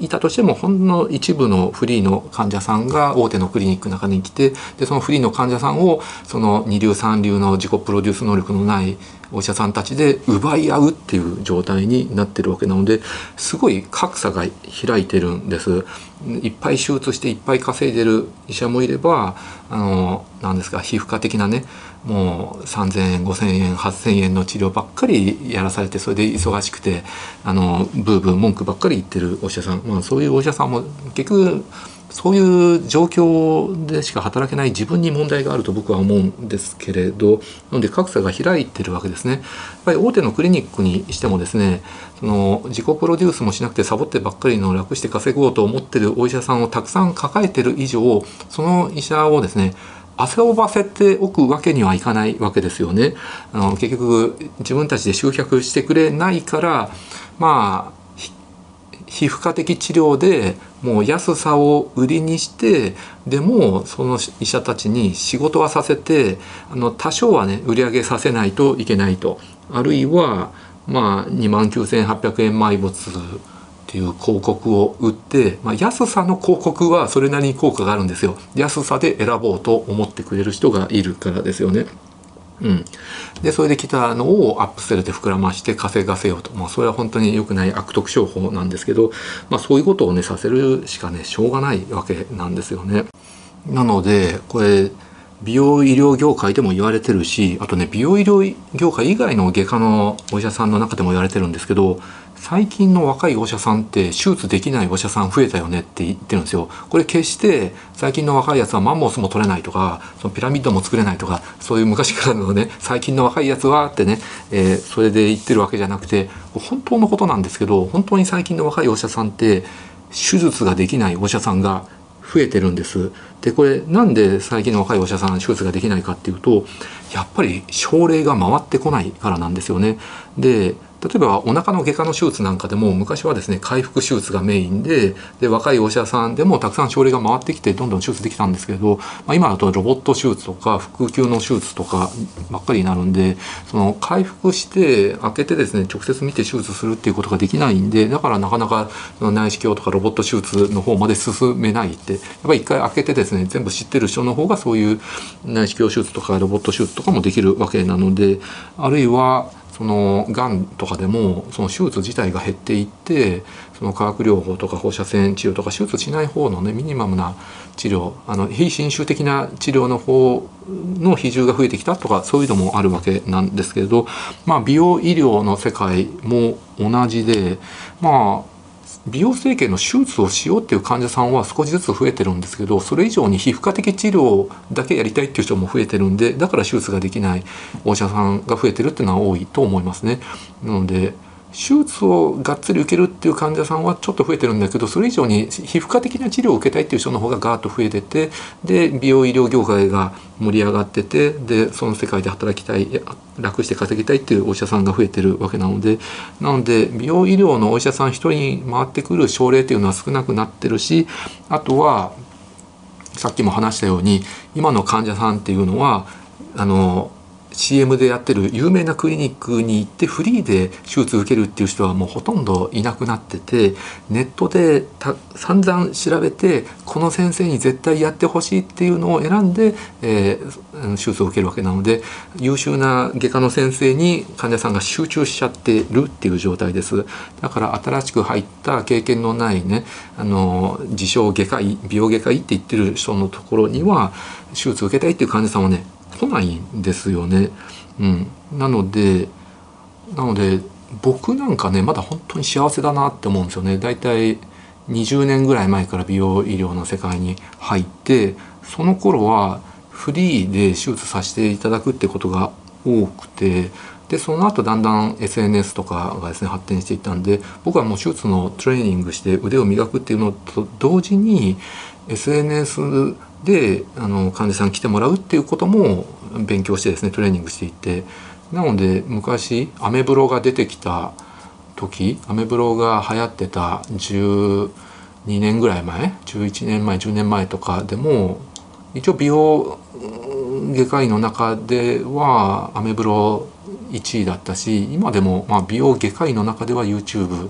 Speaker 1: いたとしてもほんの一部のフリーの患者さんが大手のクリニックの中に来てでそのフリーの患者さんをその二流三流の自己プロデュース能力のないお医者さんたちで奪い合うっていう状態になってるわけなのですごい格差が開いてるんです。いっぱい手術していっぱい稼いでる医者もいればあの何ですか皮膚科的なねもう3,000円5,000円8,000円の治療ばっかりやらされてそれで忙しくてあのブーブー文句ばっかり言ってるお医者さん、まあ、そういうお医者さんも結局そういう状況でしか働けない自分に問題があると僕は思うんですけれどなので格差が開いてるわけですね。やっぱり大手のクリニックにしてもですねその自己プロデュースもしなくてサボってばっかりの楽して稼ごうと思ってるお医者さんをたくさん抱えてる以上その医者をですね遊ばせておくわけにはいかないわけですよね。あの結局自分たちで集客してくれないからまあ皮膚科的治療でもう安さを売りにしてでもその医者たちに仕事はさせてあの多少はね売り上げさせないといけないとあるいはまあ2万9800円埋没っていう広告を売って、まあ、安さの広告はそれなりに効果があるんですよ安さで選ぼうと思ってくれる人がいるからですよね。うん、でそれで来たのをアップセルで膨らまして稼がせようと、まあ、それは本当に良くない悪徳商法なんですけど、まあ、そういうことをねさせるしかねしょうがないわけなんですよね。なのでこれ美容医療業界でも言われてるしあとね美容医療業界以外の外科のお医者さんの中でも言われてるんですけど最近の若いお医者さんって手術できないお医者さん増えたよねって言ってるんですよ。これ決して最近の若いやつはマンモスも取れないとかそのピラミッドも作れないとかそういう昔からのね最近の若いやつはってね、えー、それで言ってるわけじゃなくて本当のことなんですけど本当に最近の若いお医者さんって手術ができないお医者さんが増えてるんです。でこれなんで最近の若いお医者さん手術ができないかっていうとやっぱり症例が回ってこないからなんですよね。で例えばお腹の外科の手術なんかでも昔はですね回復手術がメインでで若いお医者さんでもたくさん症例が回ってきてどんどん手術できたんですけど、まあ、今だとロボット手術とか腹腔の手術とかばっかりになるんでその回復して開けてですね直接見て手術するっていうことができないんでだからなかなか内視鏡とかロボット手術の方まで進めないってやっぱり一回開けてですね全部知ってる人の方がそういう内視鏡手術とかロボット手術とかもできるわけなのであるいはそのがんとかでもその手術自体が減っていってその化学療法とか放射線治療とか手術しない方のねミニマムな治療あの非侵襲的な治療の方の比重が増えてきたとかそういうのもあるわけなんですけれど、まあ、美容医療の世界も同じでまあ美容整形の手術をしようっていう患者さんは少しずつ増えてるんですけどそれ以上に皮膚科的治療だけやりたいっていう人も増えてるんでだから手術ができないお医者さんが増えてるっていうのは多いと思いますね。なので手術をがっつり受けるっていう患者さんはちょっと増えてるんだけどそれ以上に皮膚科的な治療を受けたいっていう人の方がガーッと増えててで美容医療業界が盛り上がっててでその世界で働きたい楽して稼ぎたいっていうお医者さんが増えてるわけなのでなので美容医療のお医者さん一人に回ってくる症例っていうのは少なくなってるしあとはさっきも話したように今の患者さんっていうのはあの CM でやってる有名なクリニックに行ってフリーで手術受けるっていう人はもうほとんどいなくなっててネットで散々調べてこの先生に絶対やってほしいっていうのを選んで、えー、手術を受けるわけなので優秀な外科の先生に患者さんが集中しちゃってるっていう状態です。だから新しく入った経験のないねあの自称外科医美容外科医って言ってる人のところには手術を受けたいっていう患者さんはね来ないんですよね。うん、なのでなので僕なんかねまだ本当に幸せだなって思うんですよね。だいたい20年ぐらい前から美容医療の世界に入ってその頃はフリーで手術させていただくってことが多くてでその後だんだん SNS とかがですね発展していったんで僕はもう手術のトレーニングして腕を磨くっていうのと同時に SNS であの患者さん来てもらうっていうことも勉強してですねトレーニングしていって。なので昔アメブロが出てきた時アメブロが流行ってた12年ぐらい前11年前10年前とかでも一応美容外科医の中ではアメブロ1位だったし今でもま美容外科医の中では YouTube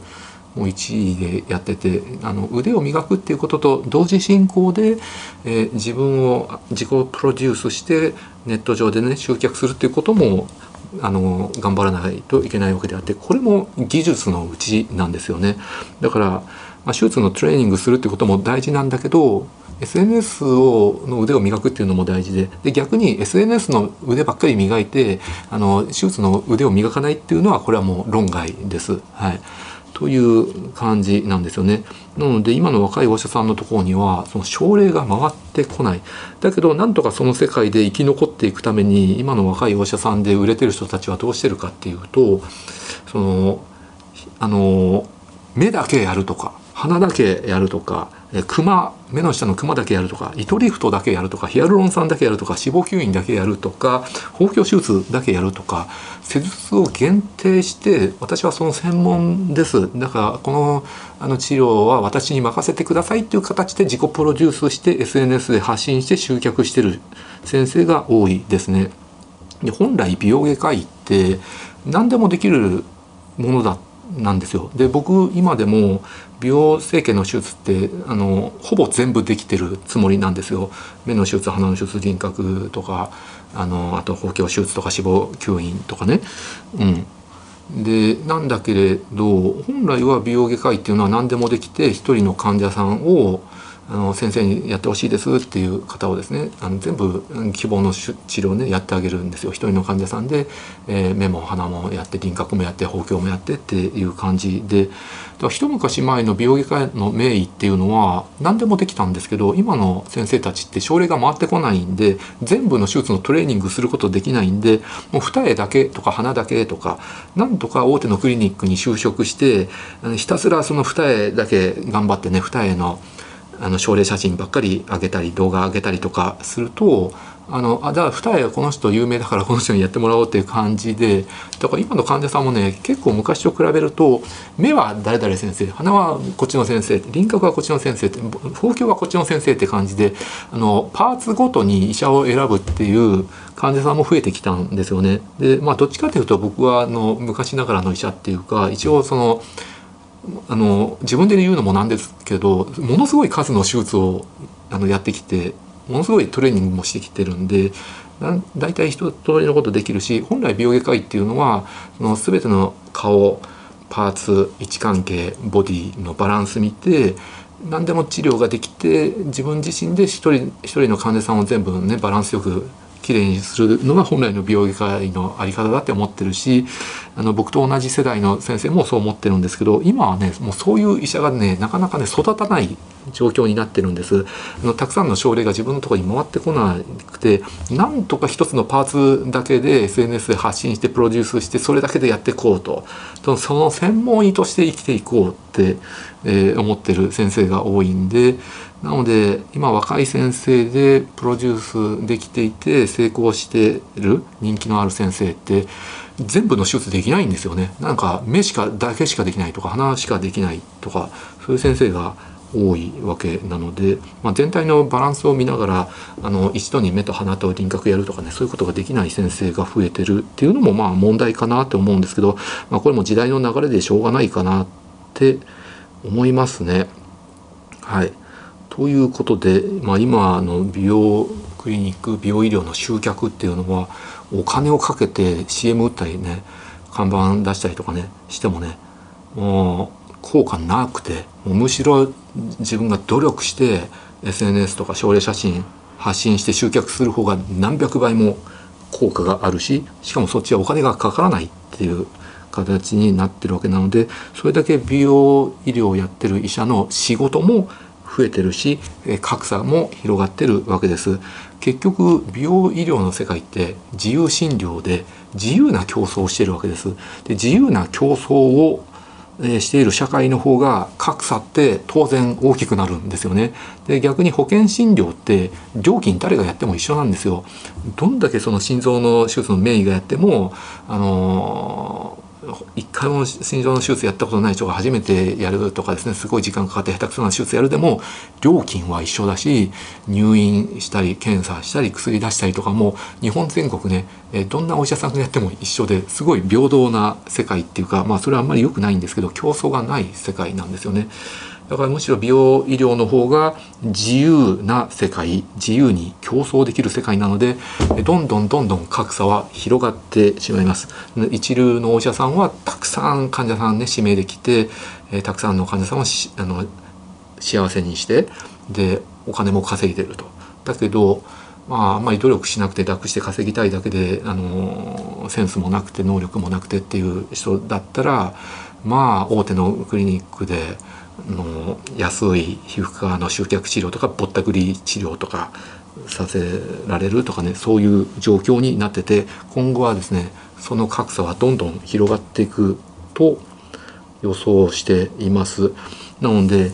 Speaker 1: もう1位でやっててあの腕を磨くっていうことと同時進行で、えー、自分を自己プロデュースしてネット上でね集客するっていうこともあの頑張らないといけないわけであってこれも技術のうちなんですよねだから、まあ、手術のトレーニングするっていうことも大事なんだけど SNS をの腕を磨くっていうのも大事でで逆に SNS の腕ばっかり磨いてあの手術の腕を磨かないっていうのはこれはもう論外です。はいという感じなんですよね。なので今の若いお医者さんのところにはその症例が回ってこない。だけどなんとかその世界で生き残っていくために今の若いお医者さんで売れてる人たちはどうしてるかっていうとそのあの目だけやるとか鼻だけやるとかクマ目の下のクマだけやるとか糸リフトだけやるとかヒアルロン酸だけやるとか脂肪吸引だけやるとか包協手術だけやるとか施術を限定して私はその専門ですだからこのあの治療は私に任せてくださいっていう形で自己プロデュースして SNS で発信して集客してる先生が多いですね。で本来美容外科医って何でもできるものだなんですよで僕今でも美容整形の手術ってあのほぼ全部できてるつもりなんですよ。目の手術鼻の手術輪郭とかあのあと包協手術とか脂肪吸引とかね。うん。でなんだけれど本来は美容外科医っていうのは何でもできて一人の患者さんをあの先生にやってほしいですっていう方をですねあの全部希望の治療ねやってあげるんですよ。一人の患者さんで、えー、目も鼻もやって輪郭もやって包協もやってっていう感じで。だから一昔前の美容外科の名医っていうのは何でもできたんですけど今の先生たちって症例が回ってこないんで全部の手術のトレーニングすることできないんでもう二重だけとか鼻だけとかなんとか大手のクリニックに就職してひたすらその二重だけ頑張ってね二重のあの症例写真ばっかり上げたり動画上げたりとかするとあのあじゃあ二重はこの人有名だからこの人にやってもらおうっていう感じでだから今の患者さんもね結構昔と比べると目は誰々先生鼻はこっちの先生輪郭はこっちの先生って包協はこっちの先生って感じであのパーツごとに医者を選ぶっていう患者さんも増えてきたんですよね。でまあどっちかというと僕はあの昔ながらの医者っていうか一応そのあの自分で言うのもなんですけどものすごい数の手術をあのやってきてものすごいトレーニングもしてきてるんで大体一通りのことできるし本来美容外科医っていうのはその全ての顔パーツ位置関係ボディのバランス見て何でも治療ができて自分自身で一人一人の患者さんを全部ねバランスよくきれいにするのが本来の美容外科医のあり方だって思ってるしあの僕と同じ世代の先生もそう思ってるんですけど今はねもうそういう医者がねなかなかね育たない状況になってるんです。あのたくさんの症例が自分のところに回ってこなくてなんとか一つのパーツだけで SNS で発信してプロデュースしてそれだけでやっていこうとその専門医として生きていこうって、えー、思ってる先生が多いんでなので今若い先生でプロデュースできていて成功してる人気のある先生って全部の手術できないんですよねなんか目しかだけしかできないとか鼻しかできないとかそういう先生が多いわけなので、まあ、全体のバランスを見ながらあの一度に目と鼻と輪郭やるとかねそういうことができない先生が増えてるっていうのもまあ問題かなって思うんですけど、まあ、これも時代の流れでしょうがないかなって思いますね。はいということで、まあ、今の美容クリニック美容医療の集客っていうのはお金をかけて CM 打ったりね看板出したりとかねしてもねもう効果なくてもうむしろ自分が努力して SNS とか症例写真発信して集客する方が何百倍も効果があるししかもそっちはお金がかからないっていう形になってるわけなのでそれだけ美容医療をやってる医者の仕事も増えてるし格差も広がってるわけです結局美容医療の世界って自由診療で自由な競争をしているわけですで自由な競争をしている社会の方が格差って当然大きくなるんですよね。で逆に保険診療って料金誰がやっても一緒なんですよ。どんだけその心臓の手術の名医がやってもあの一回も心臓の手術やったことない人が初めてやるとかですねすごい時間かかって下手くそな手術やるでも料金は一緒だし入院したり検査したり薬出したりとかも日本全国ねどんなお医者さんがやっても一緒ですごい平等な世界っていうかまあそれはあんまり良くないんですけど競争がない世界なんですよね。だからむしろ美容医療の方が自由な世界自由に競争できる世界なのでどんどんどんどん格差は広がってしまいます。一流のお医者さんはたくさん患者さんね指名できて、えたくさんの患者さんをあの幸せにしてでお金も稼いでると。だけどまあ、あんまり努力しなくて楽して稼ぎたいだけであのセンスもなくて能力もなくてっていう人だったらまあ大手のクリニックでの安い皮膚科の集客治療とかぼったくり治療とかさせられるとかねそういう状況になってて今後はですねその格差はどんどん広がっていくと予想しています。なので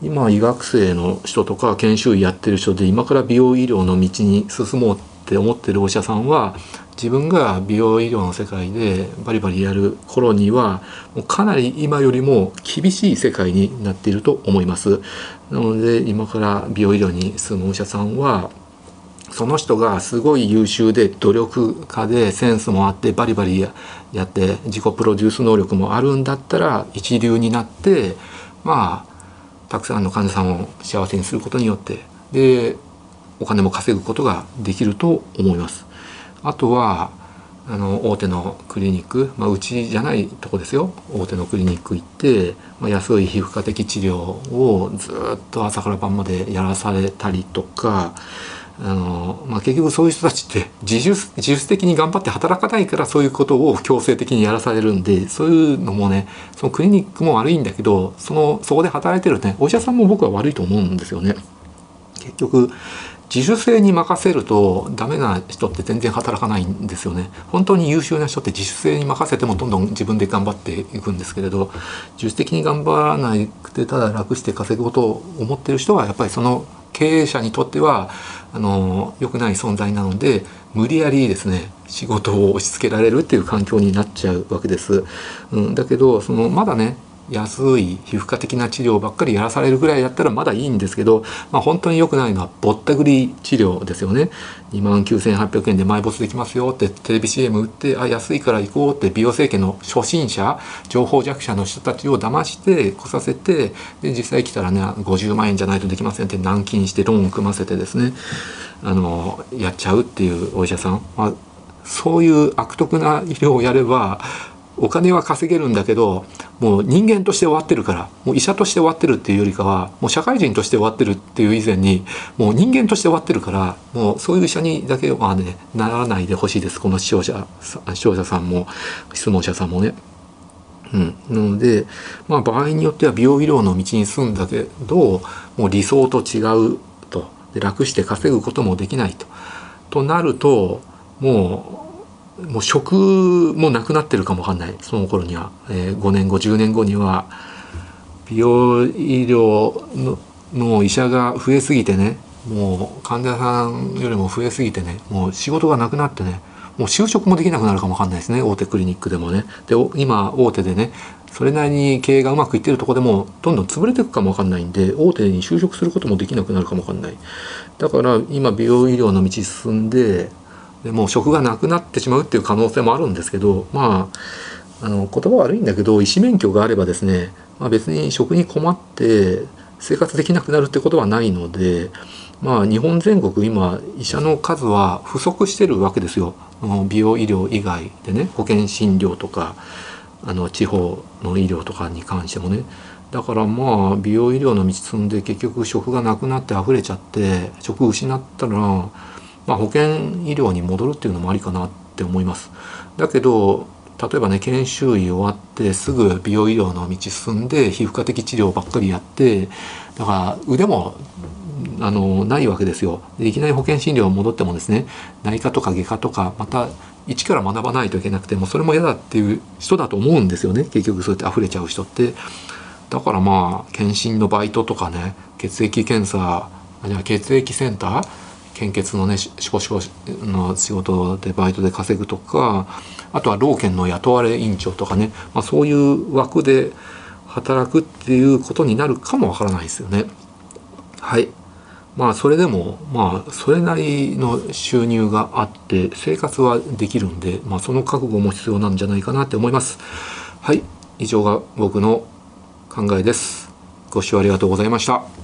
Speaker 1: 今医学生の人とか研修医やってる人で今から美容医療の道に進もうって思ってるお医者さんは自分が美容医療の世界でバリバリやる頃にはもうかなり今よりも厳しい世界になっていると思います。なので今から美容医療に進むお医者さんはその人がすごい優秀で努力家でセンスもあってバリバリやって自己プロデュース能力もあるんだったら一流になってまあたくさんの患者さんを幸せにすることによってでお金も稼ぐことができると思います。あとはあの大手のクリニック、まあ、うちじゃないとこですよ大手のクリニック行って、まあ、安い皮膚科的治療をずっと朝から晩までやらされたりとかあの、まあ、結局そういう人たちって自主自主的に頑張って働かないからそういうことを強制的にやらされるんでそういうのもねそのクリニックも悪いんだけどそのそこで働いてるねお医者さんも僕は悪いと思うんですよね。結局自主性に任せるとダメな人って全然働かないんですよね本当に優秀な人って自主性に任せてもどんどん自分で頑張っていくんですけれど自主的に頑張らなくてただ楽して稼ぐことを思ってる人はやっぱりその経営者にとってはあの良くない存在なので無理やりですね仕事を押し付けられるっていう環境になっちゃうわけです。うん、だけどそのまだね安い皮膚科的な治療ばっかりやらされるぐらいだったらまだいいんですけど、まあ、本当に良くないのはぼったくり治療ですよね。2万9800円で埋没できますよってテレビ CM 売ってあ安いから行こうって美容整形の初心者情報弱者の人たちを騙して来させてで実際来たらね50万円じゃないとできませんって軟禁してローンを組ませてですねあのやっちゃうっていうお医者さん、まあ、そういう悪徳な医療をやればお金は稼げるんだけどもう人間として終わってるからもう医者として終わってるっていうよりかはもう社会人として終わってるっていう以前にもう人間として終わってるからもうそういう医者にだけはねならないでほしいですこの視聴者視聴者さんも質問者さんもね。うん、なので、まあ、場合によっては美容医療の道に進んだけどもう理想と違うとで楽して稼ぐこともできないと。となるともうもう職もなくなってるかもわかんない。その頃には、えー、5年後10年後には美容医療のの医者が増えすぎてね。もう患者さんよりも増えすぎてね。もう仕事がなくなってね。もう就職もできなくなるかもわかんないですね。大手クリニックでもね。で今大手でね。それなりに経営がうまくいってるとこでもどんどん潰れていくかもわかんないんで大手に就職することもできなくなるかもわかんない。だから今美容医療の道進んででもう職がなくなってしまうっていう可能性もあるんですけどまああの言葉悪いんだけど医師免許があればですね、まあ、別に職に困って生活できなくなるってことはないのでまあ日本全国今医者の数は不足してるわけですよ。美容医療以外でね保険診療とかあの地方の医療とかに関してもね。だからまあ美容医療の道進んで結局職がなくなって溢れちゃって職失ったらまあ、保険医療に戻るっていうのもありかなって思います。だけど例えばね研修医終わってすぐ美容医療の道進んで皮膚科的治療ばっかりやってだから腕もあのないわけですよ。でいきなり保険診療戻ってもですね内科とか外科とかまた一から学ばないといけなくてもそれも嫌だっていう人だと思うんですよね。結局そうやって溢れちゃう人って。だからまあ検診のバイトとかね血液検査血液センター献血のねシコシコの仕事でバイトで稼ぐとかあとは老健の雇われ院長とかね、まあ、そういう枠で働くっていうことになるかもわからないですよね。はいまあそれでもまあそれなりの収入があって生活はできるんで、まあ、その覚悟も必要なんじゃないかなって思います。はい以上が僕の考えです。ご視聴ありがとうございました。